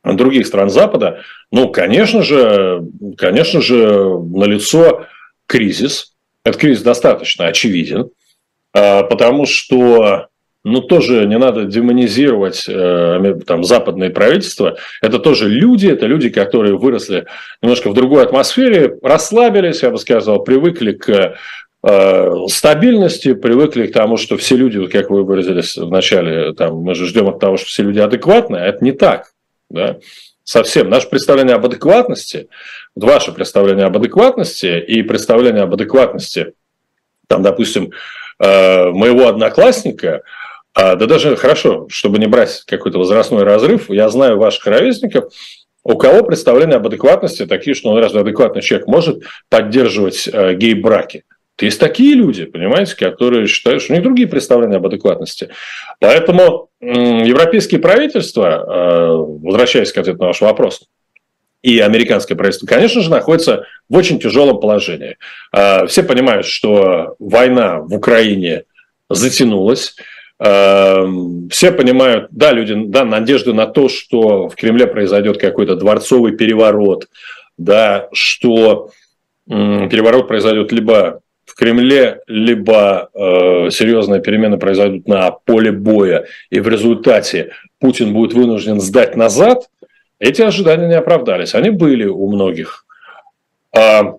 Speaker 2: других стран Запада, ну, конечно же, конечно же, налицо кризис. Этот кризис достаточно очевиден, а, потому что ну, тоже не надо демонизировать э, там, западные правительства. Это тоже люди, это люди, которые выросли немножко в другой атмосфере, расслабились, я бы сказал, привыкли к э, стабильности, привыкли к тому, что все люди, вот как вы выразились в начале, там, мы же ждем от того, что все люди адекватные, а это не так. Да? Совсем. Наше представление об адекватности, ваше представление об адекватности и представление об адекватности, там, допустим, э, моего одноклассника – а, да даже хорошо, чтобы не брать какой-то возрастной разрыв, я знаю ваших ровесников, у кого представления об адекватности такие, что ну, разве адекватный человек может поддерживать э, гей-браки? Есть такие люди, понимаете, которые считают, что у них другие представления об адекватности. Поэтому европейские правительства, э, возвращаясь к ответу на ваш вопрос, и американское правительство, конечно же, находится в очень тяжелом положении. Э, все понимают, что война в Украине затянулась, все понимают, да, люди, да, надежды на то, что в Кремле произойдет какой-то дворцовый переворот, да, что переворот произойдет либо в Кремле, либо э, серьезные перемены произойдут на поле боя, и в результате Путин будет вынужден сдать назад, эти ожидания не оправдались. Они были у многих. А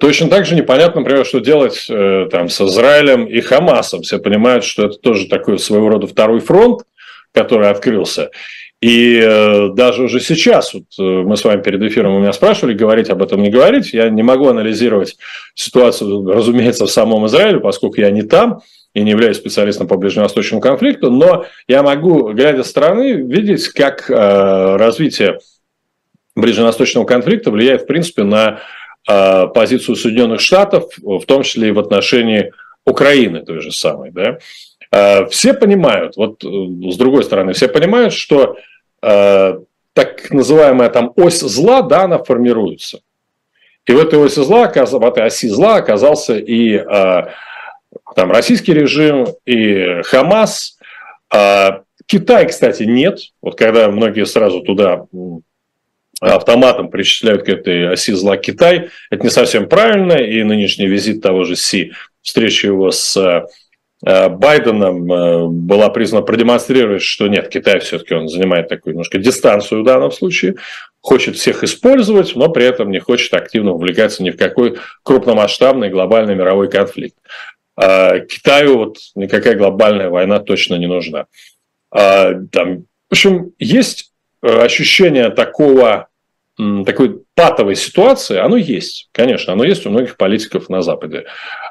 Speaker 2: Точно так же непонятно, например, что делать э, там, с Израилем и Хамасом. Все понимают, что это тоже такой своего рода второй фронт, который открылся. И э, даже уже сейчас, вот э, мы с вами перед эфиром у меня спрашивали, говорить об этом не говорить, я не могу анализировать ситуацию, разумеется, в самом Израиле, поскольку я не там и не являюсь специалистом по ближневосточному конфликту, но я могу, глядя со стороны, видеть, как развитие ближневосточного конфликта влияет, в принципе, на позицию Соединенных Штатов, в том числе и в отношении Украины той же самой. Да? А, все понимают, вот э, с другой стороны, все понимают, что так называемая там ось зла, да, она формируется. И в этой оси зла, в этой оси зла оказался и там российский режим и Хамас. Китай, кстати, нет. Вот когда многие сразу туда автоматом причисляют к этой оси зла Китай, это не совсем правильно, и нынешний визит того же Си, встреча его с Э, Байденом э, была признана продемонстрировать, что нет, Китай все-таки он занимает такую немножко дистанцию в данном случае, хочет всех использовать, но при этом не хочет активно вовлекаться ни в какой крупномасштабный глобальный мировой конфликт. А Китаю вот никакая глобальная война точно не нужна. А, там, в общем, есть э, ощущение такого такой патовой ситуации, оно есть, конечно, оно есть у многих политиков на Западе.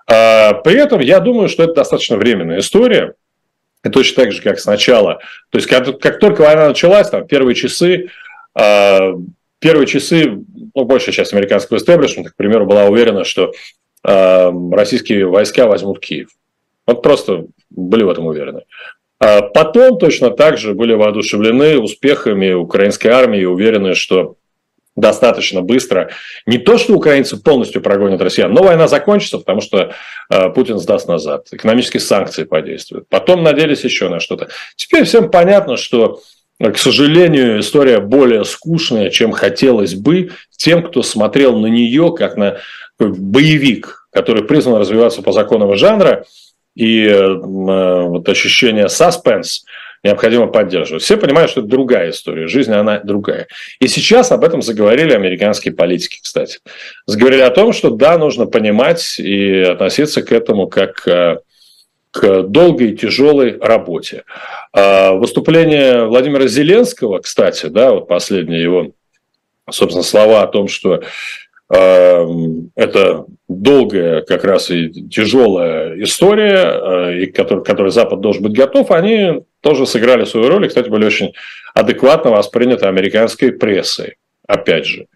Speaker 2: А, при этом я думаю, что это достаточно временная история, и точно так же, как сначала. То есть, как, как только война началась, там, первые часы, э, первые часы, ну, большая часть американского истеблишмента, к примеру, была уверена, что э, российские войска возьмут Киев. Вот просто были в этом уверены. А потом точно так же были воодушевлены успехами украинской армии и уверены, что достаточно быстро. Не то, что украинцы полностью прогонят россиян, но война закончится, потому что э, Путин сдаст назад, экономические санкции подействуют. Потом надеялись еще на что-то. Теперь всем понятно, что, к сожалению, история более скучная, чем хотелось бы тем, кто смотрел на нее как на боевик, который призван развиваться по законам жанра, и э, вот ощущение саспенс – необходимо поддерживать. Все понимают, что это другая история, жизнь она другая. И сейчас об этом заговорили американские политики, кстати. Заговорили о том, что да, нужно понимать и относиться к этому как э, к долгой и тяжелой работе. А выступление Владимира Зеленского, кстати, да, вот последние его, собственно, слова о том, что это долгая как раз и тяжелая история, э, и который, которой Запад должен быть готов, они тоже сыграли свою роль и, кстати, были очень адекватно восприняты американской прессой, опять же.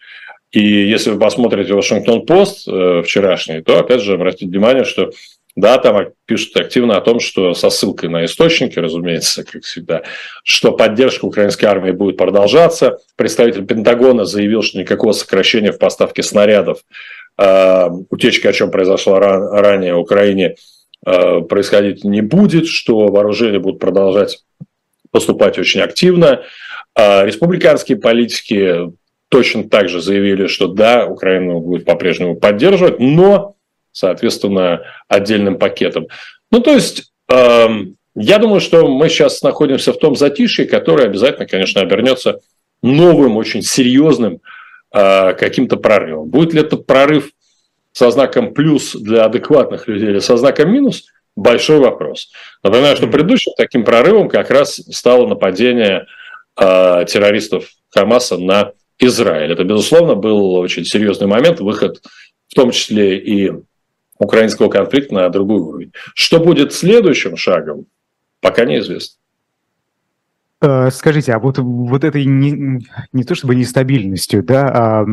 Speaker 2: И если вы посмотрите Вашингтон-Пост э, вчерашний, то, опять же, обратите внимание, что да, там пишут активно о том, что со ссылкой на источники, разумеется, как всегда, что поддержка украинской армии будет продолжаться. Представитель Пентагона заявил, что никакого сокращения в поставке снарядов, э, утечка, о чем произошла ран, ранее в Украине, э, происходить не будет, что вооружения будут продолжать поступать очень активно. Э, республиканские политики точно так же заявили, что да, Украина будет по-прежнему поддерживать, но соответственно, отдельным пакетом. Ну, то есть, э, я думаю, что мы сейчас находимся в том затишье, которое обязательно, конечно, обернется новым, очень серьезным э, каким-то прорывом. Будет ли это прорыв со знаком плюс для адекватных людей или со знаком минус? Большой вопрос. Напоминаю, что предыдущим таким прорывом как раз стало нападение э, террористов Хамаса на Израиль. Это, безусловно, был очень серьезный момент, выход в том числе и украинского конфликта на другой уровень. Что будет следующим шагом, пока неизвестно.
Speaker 1: Э, скажите, а вот, вот этой не, не то чтобы нестабильностью, да, а,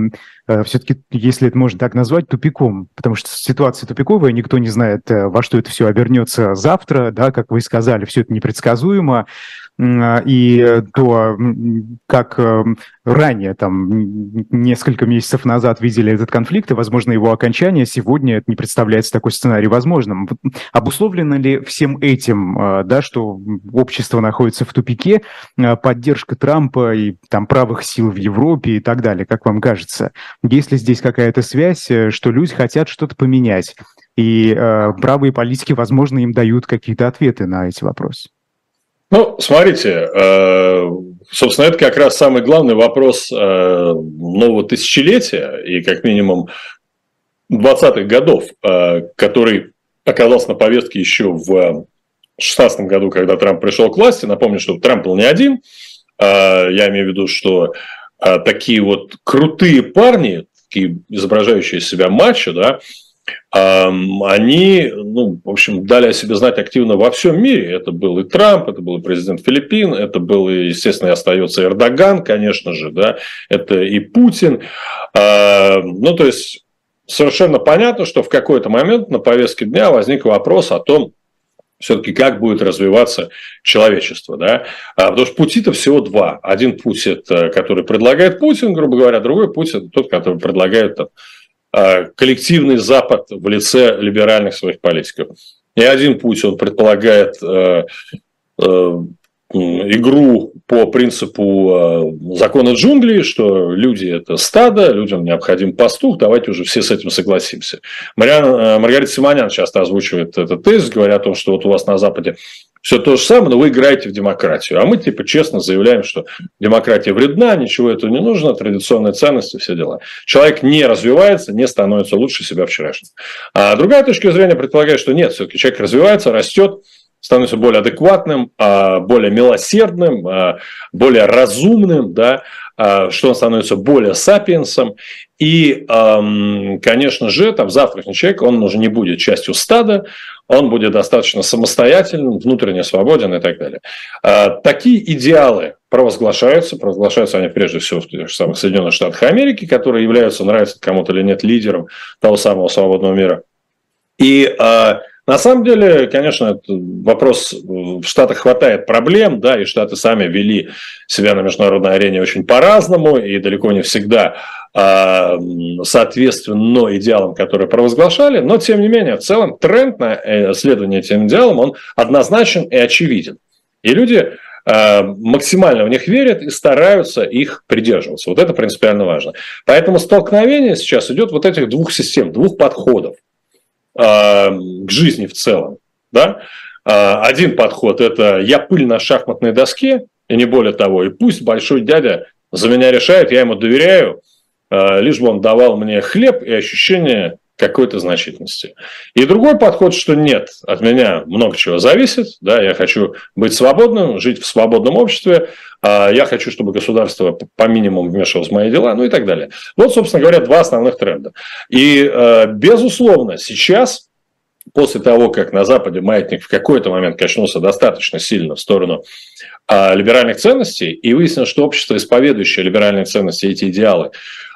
Speaker 1: а все-таки, если это можно так назвать, тупиком, потому что ситуация тупиковая, никто не знает, э, во что это все обернется завтра, да, как вы сказали, все это непредсказуемо, и э, то, как э, ранее, там, несколько месяцев назад видели этот конфликт, и, возможно, его окончание, сегодня это не представляется такой сценарий возможным. Обусловлено ли всем этим, э, да, что общество находится в тупике, поддержка Трампа и там правых сил в Европе и так далее, как вам кажется? Есть ли здесь какая-то связь, что люди хотят что-то поменять? И э, правые политики, возможно, им дают какие-то ответы на эти вопросы.
Speaker 2: Ну, смотрите, э, собственно, это как раз самый главный вопрос э, нового тысячелетия и как минимум 20-х годов, э, который оказался на повестке еще в 2016 году, когда Трамп пришел к власти. Напомню, что Трамп был не один. Я имею в виду, что такие вот крутые парни, такие изображающие себя мачо, да, они, ну, в общем, дали о себе знать активно во всем мире. Это был и Трамп, это был и президент Филиппин, это был, и, естественно, и остается Эрдоган, конечно же, да, это и Путин. Ну, то есть, совершенно понятно, что в какой-то момент на повестке дня возник вопрос о том, все-таки как будет развиваться человечество. Да? А, потому что пути-то всего два. Один путь, это, который предлагает Путин, грубо говоря, другой путь, это тот, который предлагает там, коллективный Запад в лице либеральных своих политиков. не один путь, он предполагает э, э, игру по принципу э, закона джунглей, что люди – это стадо, людям необходим пастух, давайте уже все с этим согласимся. Мариан, Маргарита Симонян часто озвучивает этот тезис, говоря о том, что вот у вас на Западе все то же самое, но вы играете в демократию. А мы типа честно заявляем, что демократия вредна, ничего этого не нужно, традиционные ценности, все дела. Человек не развивается, не становится лучше себя вчерашнего. А другая точка зрения предполагает, что нет, все-таки человек развивается, растет, становится более адекватным, а, более милосердным, а, более разумным, да, а, что он становится более сапиенсом. И, конечно же, там завтрашний человек, он уже не будет частью стада, он будет достаточно самостоятельным, внутренне свободен и так далее. Такие идеалы провозглашаются, провозглашаются они прежде всего в тех же самых Соединенных Штатах Америки, которые являются, нравится кому-то или нет, лидером того самого свободного мира. И на самом деле, конечно, вопрос в Штатах хватает проблем, да, и Штаты сами вели себя на международной арене очень по-разному и далеко не всегда а, соответственно идеалам, которые провозглашали, но тем не менее, в целом тренд на э, следование этим идеалам, он однозначен и очевиден. И люди а, максимально в них верят и стараются их придерживаться. Вот это принципиально важно. Поэтому столкновение сейчас идет вот этих двух систем, двух подходов. А, к жизни в целом. Да? А, один подход – это я пыль на шахматной доске, и не более того. И пусть большой дядя за меня решает, я ему доверяю, а, лишь бы он давал мне хлеб и ощущение какой-то значительности. И другой подход, что нет, от меня много чего зависит, да, я хочу быть свободным, жить в свободном обществе, я хочу, чтобы государство по минимуму вмешивалось в мои дела, ну и так далее. Вот, собственно говоря, два основных тренда. И, э, безусловно, сейчас, после того, как на Западе маятник в какой-то момент качнулся достаточно сильно в сторону а, либеральных ценностей, и выяснилось, что общество, исповедующее либеральные ценности, эти идеалы,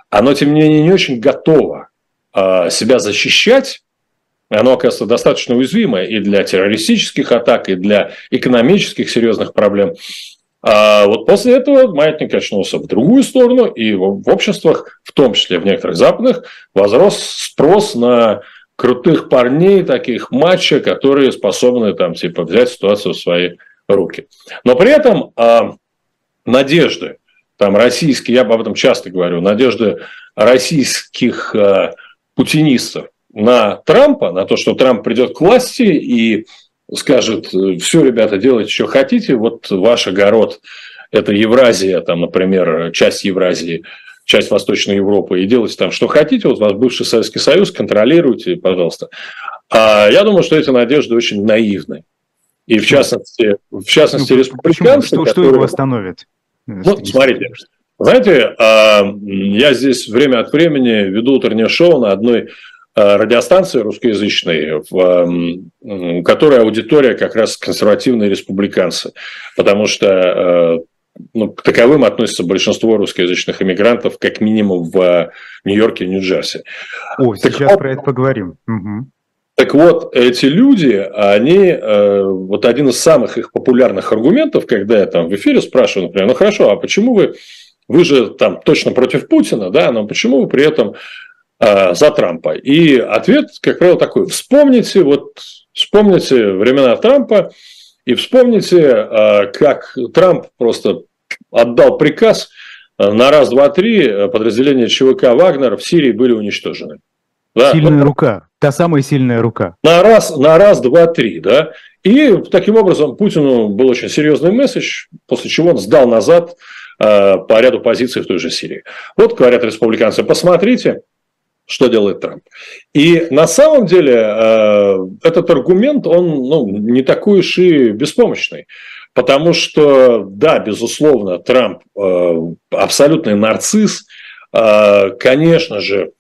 Speaker 2: оно, тем не менее, не очень готово а, себя защищать, оно оказывается достаточно уязвимое и для террористических атак, и для экономических серьезных проблем. А вот после этого маятник качнулся в другую сторону, и в обществах, в том числе в некоторых западных, возрос спрос на крутых парней, таких матча, которые способны там типа взять ситуацию в свои руки. Но при этом а, надежды, там российские, я об этом часто говорю, надежды российских а, путинистов на Трампа, на то, что Трамп придет к власти и скажет, все, ребята, делайте, что хотите, вот ваш огород, это Евразия, там, например, часть Евразии, часть Восточной Европы, и делайте там, что хотите, вот вас бывший Советский Союз, контролируйте, пожалуйста. А я думаю, что эти надежды очень наивны. И в частности, в частности
Speaker 1: ну,
Speaker 2: республиканцы...
Speaker 1: Что, которые... что его остановит?
Speaker 2: Ну, смотрите, знаете, а, я здесь время от времени веду утреннее шоу на одной Э, радиостанции русскоязычной, в которой аудитория как раз консервативные республиканцы, потому что э, ну, к таковым относится большинство русскоязычных иммигрантов, как минимум в Нью-Йорке и Нью-Джерси.
Speaker 1: О, так сейчас вот, про это поговорим. Угу.
Speaker 2: Так вот, эти люди, они, вот один из самых их популярных аргументов, когда я там в эфире спрашиваю, например, ну хорошо, а почему вы, вы же там точно против Путина, да, но почему вы при этом Э, за Трампа. И ответ, как правило, такой. Вспомните, вот, вспомните времена Трампа и вспомните, э, как Трамп просто отдал приказ э, на раз, два, три подразделения ЧВК «Вагнер» в Сирии были уничтожены.
Speaker 1: Да? Сильная рука, та самая сильная рука.
Speaker 2: На раз, на раз, два, три, да. И таким образом Путину был очень серьезный месседж, после чего он сдал назад по ряду позиций в той же Сирии. Вот говорят республиканцы, посмотрите, что делает Трамп. И на самом деле э, этот аргумент, он ну, не такой уж и беспомощный. Потому что, да, безусловно, Трамп э, абсолютный нарцисс. Э, конечно же,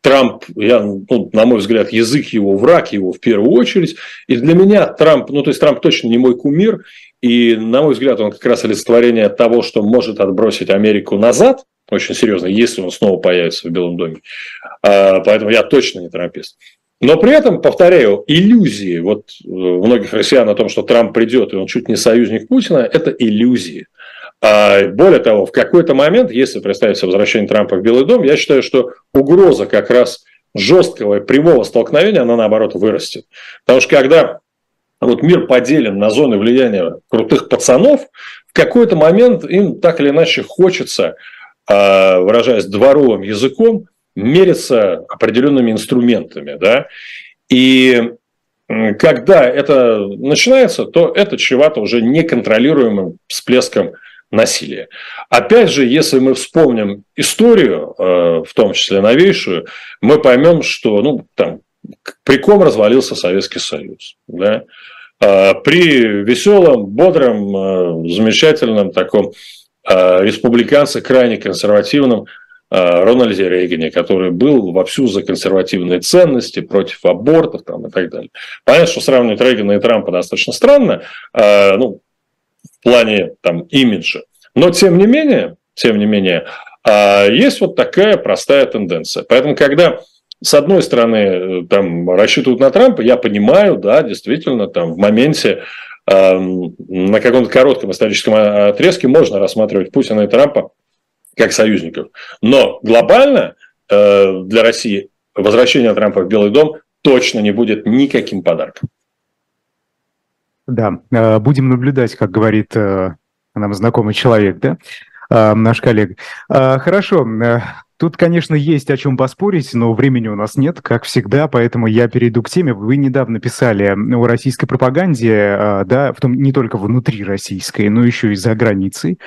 Speaker 2: Трамп, я, ну, на мой взгляд, язык его враг его в первую очередь. И для меня Трамп, ну то есть Трамп точно не мой кумир. И на мой взгляд, он как раз олицетворение того, что может отбросить Америку назад, очень серьезно, если он снова появится в Белом доме. А, поэтому я точно не трампист. Но при этом, повторяю, иллюзии вот у многих россиян о том, что Трамп придет, и он чуть не союзник Путина, это иллюзии. А более того, в какой-то момент, если представить возвращение Трампа в Белый дом, я считаю, что угроза как раз жесткого и прямого столкновения, она наоборот вырастет. Потому что когда вот мир поделен на зоны влияния крутых пацанов, в какой-то момент им так или иначе хочется, а, выражаясь дворовым языком, мериться определенными инструментами. Да? И когда это начинается, то это чревато уже неконтролируемым всплеском насилия. Опять же, если мы вспомним историю, э, в том числе новейшую, мы поймем, что ну, там, при ком развалился Советский Союз. Да? А, при веселом, бодром, э, замечательном таком э, республиканце, крайне консервативном Рональде Рейгане, который был вовсю за консервативные ценности, против абортов там, и так далее. Понятно, что сравнивать Рейгана и Трампа достаточно странно, ну, в плане там, имиджа. Но тем не менее, тем не менее, есть вот такая простая тенденция. Поэтому, когда с одной стороны, там, рассчитывают на Трампа, я понимаю, да, действительно, там, в моменте, на каком-то коротком историческом отрезке можно рассматривать Путина и Трампа как союзников. Но глобально э, для России возвращение Трампа в Белый дом точно не будет никаким подарком.
Speaker 1: Да, э, будем наблюдать, как говорит э, нам знакомый человек, да, э, наш коллега. Хорошо, Тут, конечно, есть о чем поспорить, но времени у нас нет, как всегда, поэтому я перейду к теме. Вы недавно писали о российской пропаганде, да, в том не только внутри российской, но еще и за границей.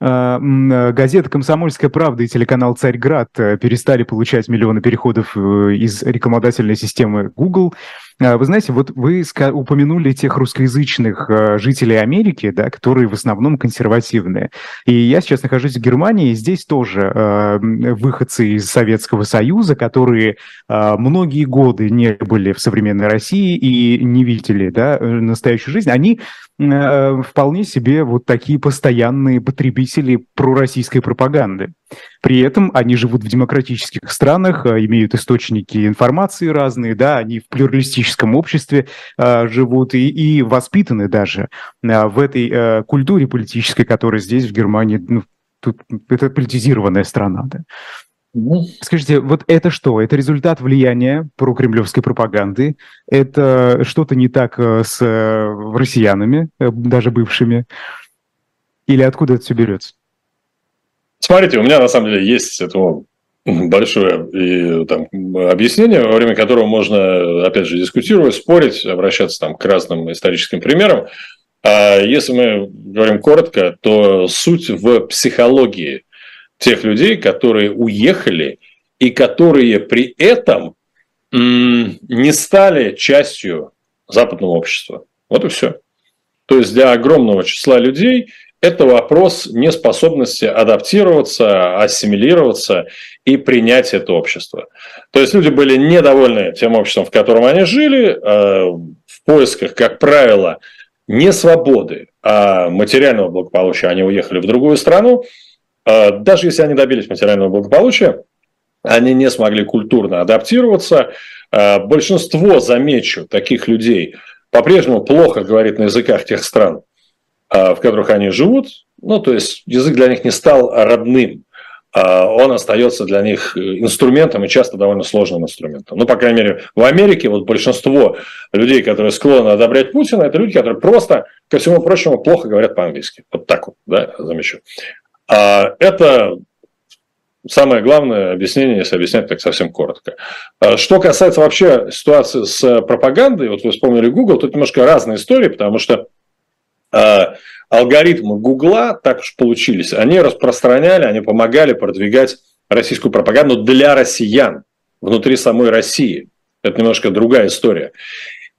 Speaker 1: А, газета «Комсомольская правда» и телеканал «Царьград» перестали получать миллионы переходов э, из рекламодательной системы Google. А, вы знаете, вот вы упомянули тех русскоязычных жителей Америки, да, которые в основном консервативные. И я сейчас нахожусь в Германии, и здесь тоже выходцы из Советского Союза, которые многие годы не были в современной России и не видели да, настоящую жизнь, они Э, вполне себе вот такие постоянные потребители пророссийской пропаганды. При этом они живут в демократических странах, э, имеют источники информации разные, да, они в плюралистическом обществе э, живут и, и воспитаны даже э, в этой э, культуре политической, которая здесь, в Германии, ну, тут это политизированная страна, да. Скажите, вот это что? Это результат влияния прокремлевской пропаганды? Это что-то не так э, с э, россиянами, э, даже бывшими? Или откуда это все берется?
Speaker 2: Смотрите, у меня на самом деле есть этому большое и, там, объяснение, во время которого можно, опять же, дискутировать, спорить, обращаться там, к разным историческим примерам. А если мы говорим коротко, то суть в психологии тех людей, которые уехали и которые при этом не стали частью западного общества. Вот и все. То есть для огромного числа людей это вопрос неспособности адаптироваться, ассимилироваться и принять это общество. То есть люди были недовольны тем обществом, в котором они жили, э, в поисках, как правило, не свободы, а материального благополучия. Они уехали в другую страну, даже если они добились материального благополучия, они не смогли культурно адаптироваться. А, большинство, замечу, таких людей по-прежнему плохо говорит на языках тех стран, а, в которых они живут. Ну, то есть язык для них не стал родным. Он остается для них инструментом и часто довольно сложным инструментом. Ну, по крайней мере, в Америке вот большинство людей, которые склонны одобрять Путина, это люди, которые просто, ко всему прочему, плохо говорят по-английски. Вот так вот, да, замечу. А это самое главное объяснение, если объяснять так совсем коротко. А что касается вообще ситуации с пропагандой, вот вы вспомнили Google, тут немножко разные истории, потому что а, алгоритмы Гугла так уж получились. Они распространяли, они помогали продвигать российскую пропаганду для россиян внутри самой России. Это немножко другая история.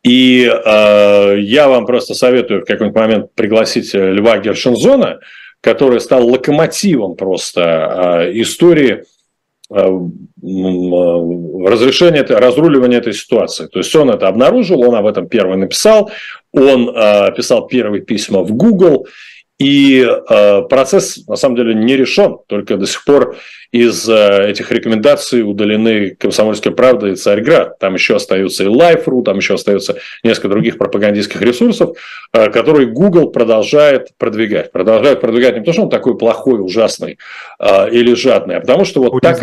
Speaker 2: И э, я вам просто советую в какой-нибудь момент пригласить Льва Гершинзона, который стал локомотивом просто а, истории а, а, разрешения, разруливания этой ситуации. То есть он это обнаружил, он об этом первый написал, он писал первые письма в Google, и э, процесс на самом деле не решен, только до сих пор из э, этих рекомендаций удалены «Комсомольская правда» и «Царьград». Там еще остаются и Life.ru, там еще остается несколько других пропагандистских ресурсов, э, которые Google продолжает продвигать. Продолжает продвигать не потому, что он такой плохой, ужасный э, или жадный, а потому что вот так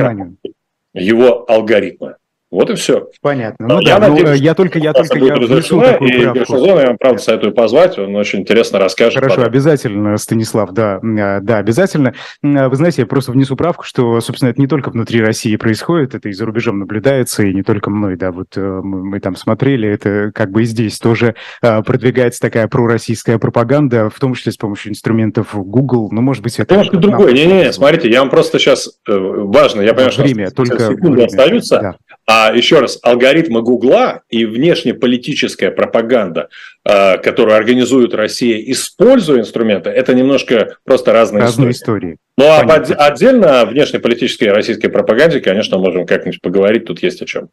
Speaker 2: его алгоритмы. Вот и все.
Speaker 1: Понятно. Ну, я да, надеюсь, ну, я только, я только я
Speaker 2: внесу такую и Гершозона я вам, правда, советую позвать, он очень интересно расскажет.
Speaker 1: Хорошо, потом. обязательно, Станислав, да, а, да, обязательно. А, вы знаете, я просто внесу правку, что, собственно, это не только внутри России происходит, это и за рубежом наблюдается, и не только мной, да, вот э, мы, мы там смотрели, это как бы и здесь тоже продвигается такая пророссийская пропаганда, в том числе с помощью инструментов Google, ну, может быть, это...
Speaker 2: Немножко другое, не-не-не, смотрите, я вам просто сейчас, э, важно, я понимаю, время, что только секунды время. остаются, да. А еще раз, алгоритмы Гугла и внешнеполитическая пропаганда, а, которую организует Россия, используя инструменты, это немножко просто разные, разные истории. истории. Ну а отдельно внешнеполитической российской пропаганде, конечно, можем как-нибудь поговорить, тут есть о чем.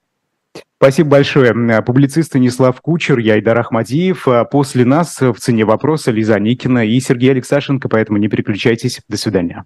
Speaker 1: Спасибо большое. Публицист Станислав Кучер, я Айдар Ахмадиев. А после нас в цене вопроса Лиза Никина и Сергей Алексашенко, поэтому не переключайтесь. До свидания.